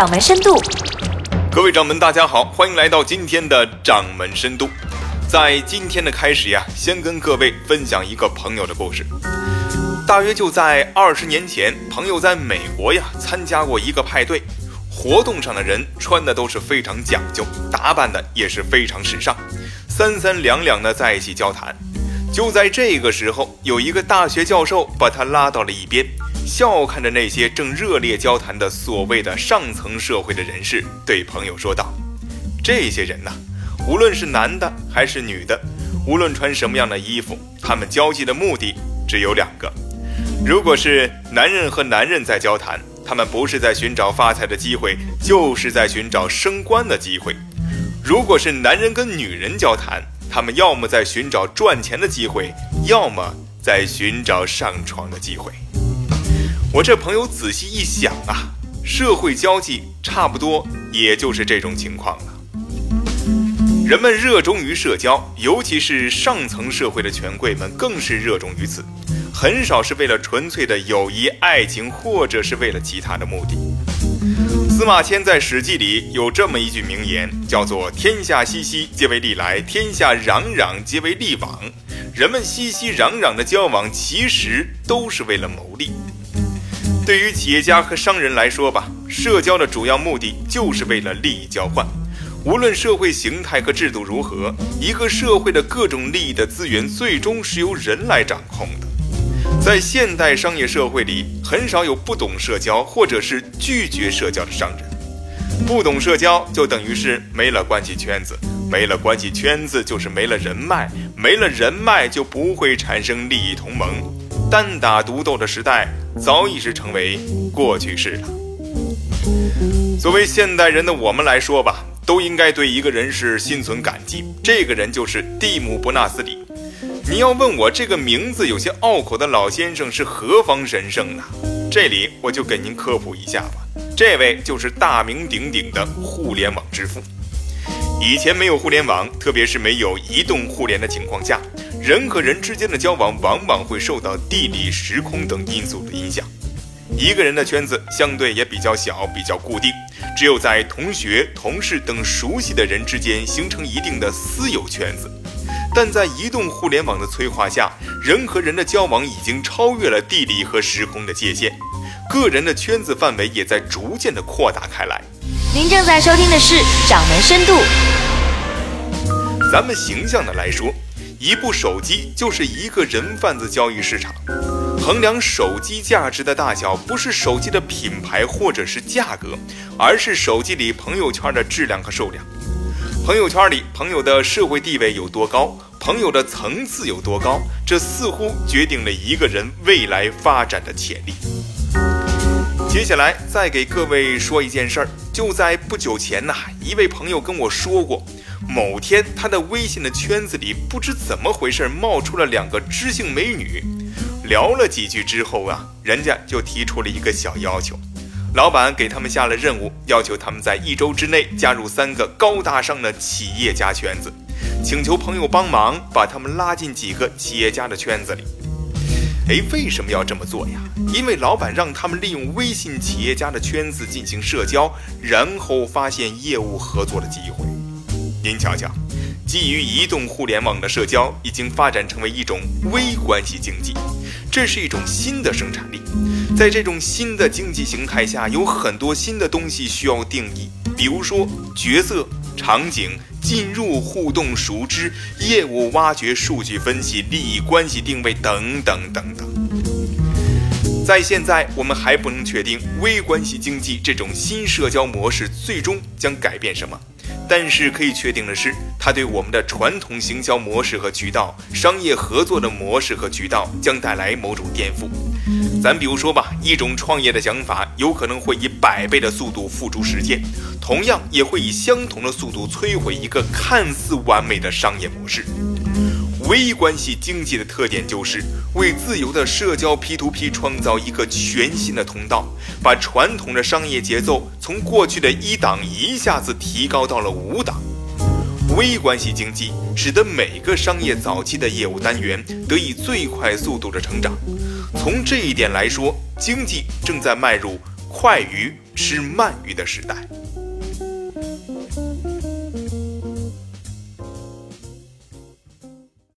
掌门深度。各位掌门，大家好，欢迎来到今天的掌门深度。在今天的开始呀，先跟各位分享一个朋友的故事。大约就在二十年前，朋友在美国呀参加过一个派对，活动上的人穿的都是非常讲究，打扮的也是非常时尚，三三两两的在一起交谈。就在这个时候，有一个大学教授把他拉到了一边，笑看着那些正热烈交谈的所谓的上层社会的人士，对朋友说道：“这些人呐，无论是男的还是女的，无论穿什么样的衣服，他们交际的目的只有两个。如果是男人和男人在交谈，他们不是在寻找发财的机会，就是在寻找升官的机会；如果是男人跟女人交谈，他们要么在寻找赚钱的机会，要么在寻找上床的机会。我这朋友仔细一想啊，社会交际差不多也就是这种情况了。人们热衷于社交，尤其是上层社会的权贵们更是热衷于此，很少是为了纯粹的友谊、爱情，或者是为了其他的目的。司马迁在《史记》里有这么一句名言，叫做“天下熙熙，皆为利来；天下攘攘，皆为利往。”人们熙熙攘攘的交往，其实都是为了谋利。对于企业家和商人来说吧，社交的主要目的就是为了利益交换。无论社会形态和制度如何，一个社会的各种利益的资源，最终是由人来掌控的。在现代商业社会里，很少有不懂社交或者是拒绝社交的商人。不懂社交就等于是没了关系圈子，没了关系圈子就是没了人脉，没了人脉就不会产生利益同盟。单打独斗的时代早已是成为过去式了。作为现代人的我们来说吧，都应该对一个人是心存感激，这个人就是蒂姆·伯纳斯里。你要问我这个名字有些拗口的老先生是何方神圣呢？这里我就给您科普一下吧。这位就是大名鼎鼎的互联网之父。以前没有互联网，特别是没有移动互联的情况下，人和人之间的交往往往会受到地理、时空等因素的影响。一个人的圈子相对也比较小，比较固定，只有在同学、同事等熟悉的人之间形成一定的私有圈子。但在移动互联网的催化下，人和人的交往已经超越了地理和时空的界限，个人的圈子范围也在逐渐的扩大开来。您正在收听的是《掌门深度》。咱们形象的来说，一部手机就是一个人贩子交易市场。衡量手机价值的大小，不是手机的品牌或者是价格，而是手机里朋友圈的质量和数量。朋友圈里朋友的社会地位有多高，朋友的层次有多高，这似乎决定了一个人未来发展的潜力。接下来再给各位说一件事儿，就在不久前呐，一位朋友跟我说过，某天他的微信的圈子里不知怎么回事冒出了两个知性美女，聊了几句之后啊，人家就提出了一个小要求。老板给他们下了任务，要求他们在一周之内加入三个高大上的企业家圈子，请求朋友帮忙把他们拉进几个企业家的圈子里。哎，为什么要这么做呀？因为老板让他们利用微信企业家的圈子进行社交，然后发现业务合作的机会。您瞧瞧，基于移动互联网的社交已经发展成为一种微关系经济，这是一种新的生产力。在这种新的经济形态下，有很多新的东西需要定义，比如说角色、场景、进入、互动、熟知、业务挖掘、数据分析、利益关系定位等等等等。在现在，我们还不能确定微关系经济这种新社交模式最终将改变什么。但是可以确定的是，它对我们的传统行销模式和渠道、商业合作的模式和渠道将带来某种颠覆。咱比如说吧，一种创业的想法有可能会以百倍的速度付诸实践，同样也会以相同的速度摧毁一个看似完美的商业模式。微关系经济的特点就是为自由的社交 P2P 创造一个全新的通道，把传统的商业节奏从过去的一档一下子提高到了五档。微关系经济使得每个商业早期的业务单元得以最快速度的成长。从这一点来说，经济正在迈入快鱼吃慢鱼的时代。